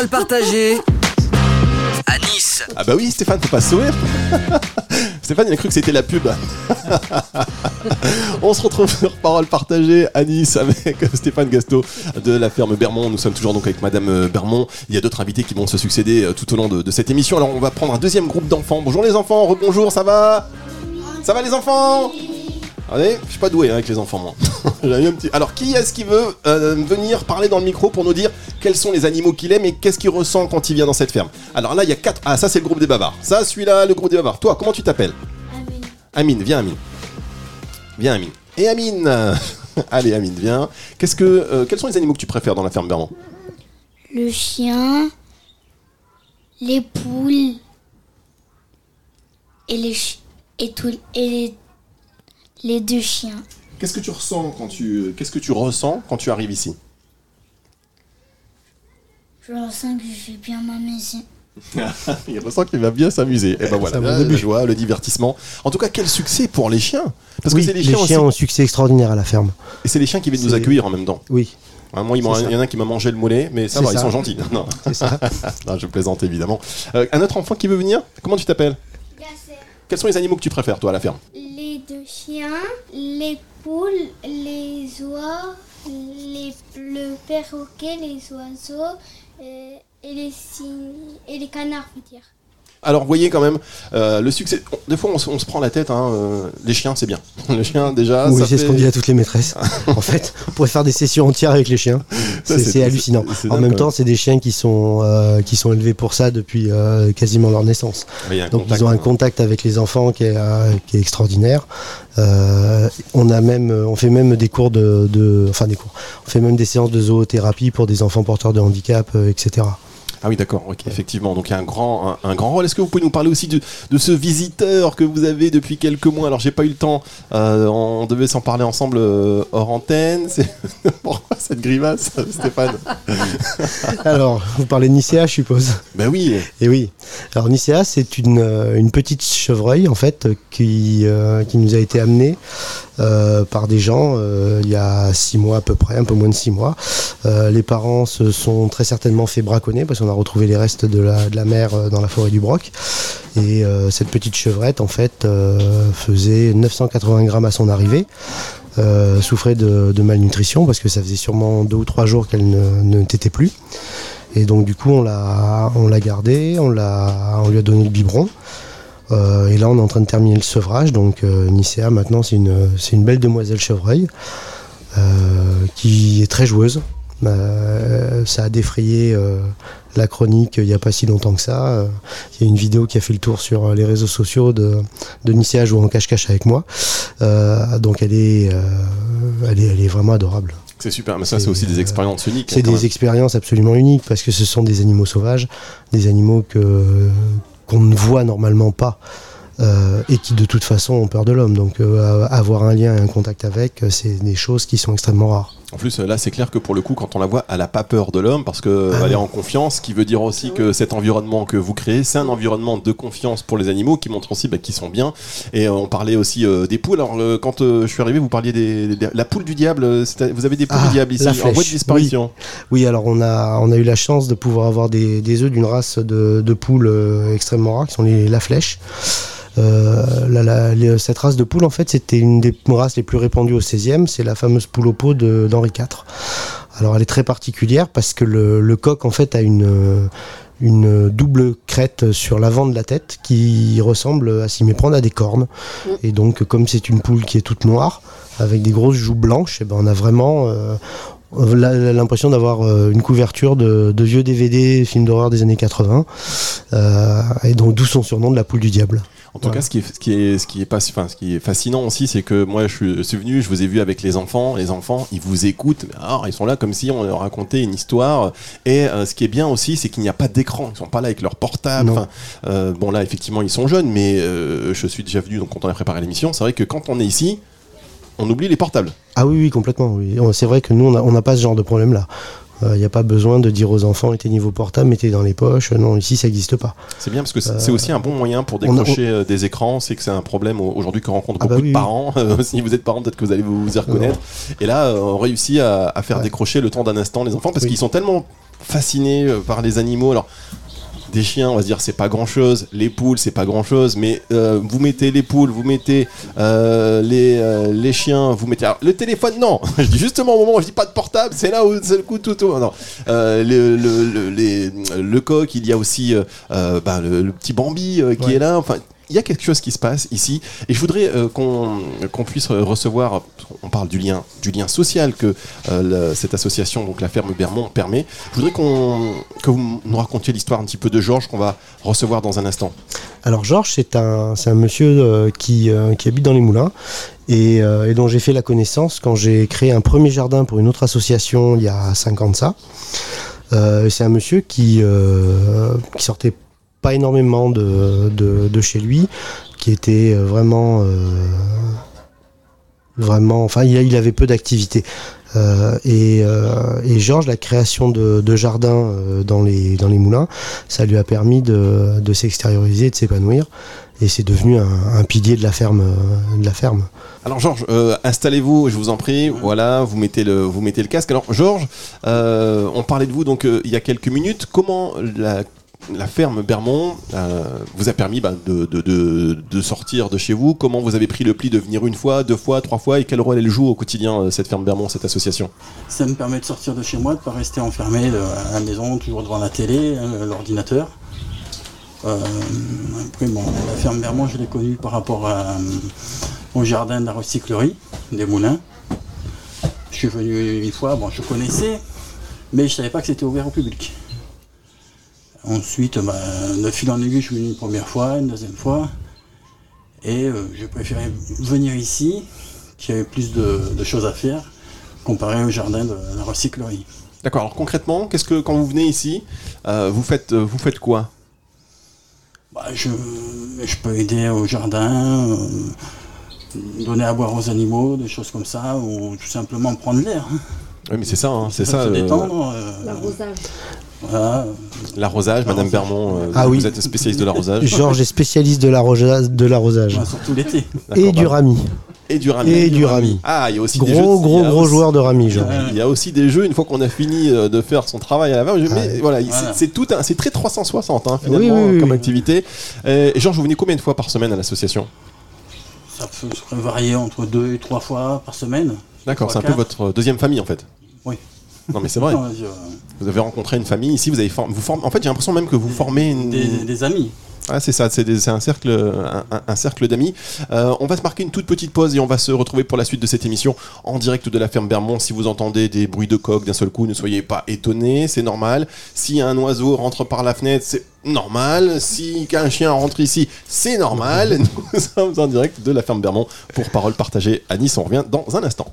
Parole partagée à Nice. Ah bah oui, Stéphane, faut pas sourire. Stéphane, il a cru que c'était la pub. On se retrouve sur Parole partagée à Nice avec Stéphane Gasto de la ferme Bermond. Nous sommes toujours donc avec Madame euh, Bermond. Il y a d'autres invités qui vont se succéder euh, tout au long de, de cette émission. Alors on va prendre un deuxième groupe d'enfants. Bonjour les enfants, rebonjour, ça va? Ça va les enfants? Allez, je suis pas doué hein, avec les enfants moi. Alors qui est-ce qui veut euh, venir parler dans le micro pour nous dire quels sont les animaux qu'il aime et qu'est-ce qu'il ressent quand il vient dans cette ferme? Alors là il y a quatre. Ah ça c'est le groupe des bavards. Ça celui-là le groupe des bavards. Toi comment tu t'appelles? Amine, viens Amine. Viens Amine. Et Amine Allez Amine, viens. Qu'est-ce que euh, quels sont les animaux que tu préfères dans la ferme Bermond Le chien, les poules et les et tout et les, les deux chiens. Qu'est-ce que tu ressens quand tu qu'est-ce que tu ressens quand tu arrives ici? Je ressens que je vais bien m'amuser. Il ressent qu'il va bien s'amuser. Et ben voilà, la, début. la joie, le divertissement. En tout cas, quel succès pour les chiens Parce oui, que c'est les les chiens, chiens, aussi. ont un succès extraordinaire à la ferme. Et c'est les chiens qui viennent nous accueillir en même temps. Oui, Hein, moi, il y en a un qui m'a mangé le mollet, mais ça ils sont gentils. Non, c'est ça. non, je plaisante évidemment. Euh, un autre enfant qui veut venir? Comment tu t'appelles? Quels sont les animaux que tu préfères, toi, à la ferme? Deux chiens, les poules, les oies, les, le perroquet, les oiseaux euh, et, les et les canards. Alors, vous voyez quand même, euh, le succès. Des fois, on, se- on se prend la tête. Hein, euh, les chiens, c'est bien. Les chiens, déjà. oui, c'est ce qu'on dit à toutes les maîtresses. en fait, on pourrait faire des sessions entières avec les chiens. C'est hallucinant. En même temps, c'est des chiens qui sont, euh, qui sont élevés pour ça depuis quasiment leur naissance. Donc contact, ils ont un hein. contact avec les enfants qui est, qui est extraordinaire. On a même, on fait même des cours de, de- enfin des cours. On fait même des séances de zoothérapie pour des enfants porteurs de handicap, etc. Ah oui, d'accord, effectivement. Donc il y a un grand, un, un grand rôle. Est-ce que vous pouvez nous parler aussi de, de ce visiteur que vous avez depuis quelques mois? Alors j'ai pas eu le temps, euh, on devait s'en parler ensemble euh, hors antenne. C'est- Pourquoi cette grimace, Stéphane? Alors, vous parlez de Nicéa, je suppose. Ben oui, Et oui. Alors Nicéa, c'est une, euh, une petite chevreuil en fait qui, euh, qui nous a été amenée par des gens il y a six mois à peu près, un peu moins de six mois. Les parents se sont très certainement fait braconner parce qu'on a retrouvé les restes de la, de la mère euh, dans la forêt du Broc. Et euh, cette petite chevrette en fait euh, faisait 980 grammes à son arrivée. Souffrait de, malnutrition parce que ça faisait sûrement deux ou trois jours qu'elle ne, ne t'était plus. Et donc du coup on l'a on l'a gardé, on on lui a donné le biberon. Et là on est en train de terminer le sevrage. Donc euh, Nicéa maintenant c'est une une belle demoiselle chevreuil qui est très joueuse. Euh, ça a défrayé euh, la chronique il n'y a pas si longtemps que ça. Euh, Il y a une vidéo qui a fait le tour sur euh, les réseaux sociaux de, de Nicéa jouant en cache-cache avec moi. Euh, donc elle est, euh, elle est, elle est vraiment adorable. c'est super. Mais ça, C'est, c'est aussi des euh, expériences uniques. C'est hein, quand des expériences absolument uniques parce que ce sont des animaux sauvages, des animaux que qu'on ne voit normalement pas euh, et qui de toute façon ont peur de l'homme. Donc euh, avoir un lien et un contact avec, euh, c'est des choses qui sont extrêmement rares. En plus, là, c'est clair que pour le coup, quand on la voit, elle a pas peur de l'homme parce que Ah est en confiance, ce qui veut dire aussi que cet environnement que vous créez, c'est un environnement de confiance pour les animaux qui montre aussi bah, qu'ils sont bien. Et euh, on parlait aussi euh, des poules. Alors, euh, quand euh, je suis arrivé, vous parliez des, des- la poule du diable. Vous avez des poules Ah, du diable ici en voie de disparition. Oui, alors on a, on a eu la chance de pouvoir avoir des, des œufs d'une race de, de poules extrêmement rare, qui sont les la flèche. Euh, la- la- les- cette race de poule, en fait, c'était une des races les plus répandues au 16e. C'est la fameuse poule au pot de- d'Henri IV. Alors, elle est très particulière parce que le, le coq, en fait, a une, une double crête sur l'avant de la tête qui ressemble à s'y méprendre à des cornes. Et donc, comme c'est une poule qui est toute noire, avec des grosses joues blanches, eh ben, on a vraiment euh, l'impression d'avoir euh, une couverture de, de vieux DVD, films d'horreur des années 80. Euh, et donc, d'où son surnom de la poule du diable. En tout cas, ce qui est, ce qui est, ce qui est, pas, enfin, ce qui est fascinant aussi, c'est que moi, je suis, je suis venu, je vous ai vu avec les enfants. Les enfants, ils vous écoutent. Alors, ils sont là comme si on leur racontait une histoire. Et euh, ce qui est bien aussi, c'est qu'il n'y a pas d'écran. Ils sont pas là avec leur portable. Enfin, euh, bon, là, effectivement, ils sont jeunes, mais euh, je suis déjà venu. Donc, quand on a préparé l'émission, c'est vrai que quand on est ici, on oublie les portables. Ah oui, oui, complètement. Oui. On- C'est vrai que nous, on n'a on pas ce genre de problème-là. Il n'y a pas besoin de dire aux enfants mettez niveau portable, mettez dans les poches. Non, ici ça n'existe pas. C'est bien parce que c'est c'est aussi un bon moyen pour on a- décrocher euh, des écrans. C'est que c'est un problème au- aujourd'hui que rencontrent Ah bah beaucoup oui, de oui. parents. si vous êtes parent, peut-être que vous allez vous y reconnaître. Et là, euh, on réussit à, à faire Ouais. décrocher le temps d'un instant les enfants parce Oui. qu'ils sont tellement fascinés euh, par les animaux. Alors. Des chiens, on va se dire c'est pas grand chose. Les poules, c'est pas grand chose. Mais euh, vous mettez les poules, vous mettez euh, les, euh, les chiens, vous mettez alors, le téléphone. Non, justement au moment où je dis pas de portable, c'est là où c'est le coup tout. tout non, Euh, le, le, le, les- le coq, il y a aussi euh, euh, ben, le, petit Bambi euh, qui Ouais. est là. Enfin, il y a quelque chose qui se passe ici, et je voudrais euh, qu'on puisse recevoir. On parle du lien, du lien social que euh, cette association, donc la ferme Bermond, permet. Je voudrais qu'on que vous nous racontiez l'histoire un petit peu de Georges qu'on va recevoir dans un instant. Alors Georges, c'est un, un monsieur euh, qui, qui habite dans les moulins et, dont j'ai fait la connaissance quand j'ai créé un premier jardin pour une autre association il y a 5 ans de ça. C'est un monsieur qui, qui sortait pas énormément de, de, de chez lui, qui était euh, vraiment... euh, vraiment enfin il, avait peu d'activité Euh, et, et Georges la création de, de jardins dans, les, dans les moulins ça lui a permis de, de s'extérioriser, de s'épanouir, et c'est devenu un, pilier de la ferme. De la ferme. Alors Georges, installez-vous, je vous en prie. Voilà, vous mettez le, vous mettez le casque. Alors Georges, on parlait de vous donc il y a quelques minutes. Comment la, la ferme Bermond euh, vous a permis bah, de, sortir de chez vous Comment vous avez pris le pli de venir une fois, deux fois, trois fois Et quel rôle elle joue au quotidien euh, cette ferme Bermond, cette association? Ça me permet de sortir de chez moi, de ne pas rester enfermé euh, à la maison, toujours devant la télé, l'ordinateur. Après, bon, la ferme Bermond, je l'ai connue par rapport au jardin de la recyclerie des moulins. Je suis venu une fois, bon, je connaissais, mais je savais pas que c'était ouvert au public. Ensuite, bah, de fil en aiguille, je suis venu une première fois, une deuxième fois, et euh, j'ai préféré venir ici, qui avait plus de, de choses à faire, comparé au jardin de la recyclerie. D'accord. Alors concrètement, qu'est-ce que quand vous venez ici, euh, vous faites, euh, vous faites quoi? Bah, je, je peux aider au jardin, euh, donner à boire aux animaux, des choses comme ça, ou tout simplement prendre l'air. hein. Oui, mais c'est ça, hein, c'est ça. se euh, détendre. euh, L'arrosage. Voilà. L'arrosage, Madame. Bermond, euh, Ah vous oui. êtes spécialiste de l'arrosage Georges est spécialiste de l'arrosage. De l'arrosage. Surtout l'été. Et du rami. et du rami. Et du rami. Ah, il y a aussi des jeux. Gros, de- gros, gros aussi- joueur de rami, Georges. Il y a aussi des jeux une fois qu'on a fini euh, de faire son travail à la. Mais Ouais. voilà, il- Voilà. c'est tout, un- c'est très 360 hein, finalement Oui, oui, oui, comme oui. activité. Euh, Georges, vous venez combien de fois par semaine à l'association? Ça peut se varier entre deux et trois fois par semaine. D'accord, c'est un peu votre deuxième famille en fait. Oui. Non mais c'est vrai. Vous avez rencontré une famille ici, vous avez form- vous formez. En fait, j'ai l'impression même que vous formez une. des, des amis. Ah, c'est ça, c'est un cercle, un cercle d'amis. Euh, on va se marquer une toute petite pause et on va se retrouver pour la suite de cette émission en direct de la ferme Bermond. Si vous entendez des bruits de coq d'un seul coup, ne soyez pas étonnés, c'est normal. Si un oiseau rentre par la fenêtre, c'est normal. Si un chien rentre ici, c'est normal. Nous sommes en direct de la ferme Bermond pour Parole partagée à Nice. On revient dans un instant.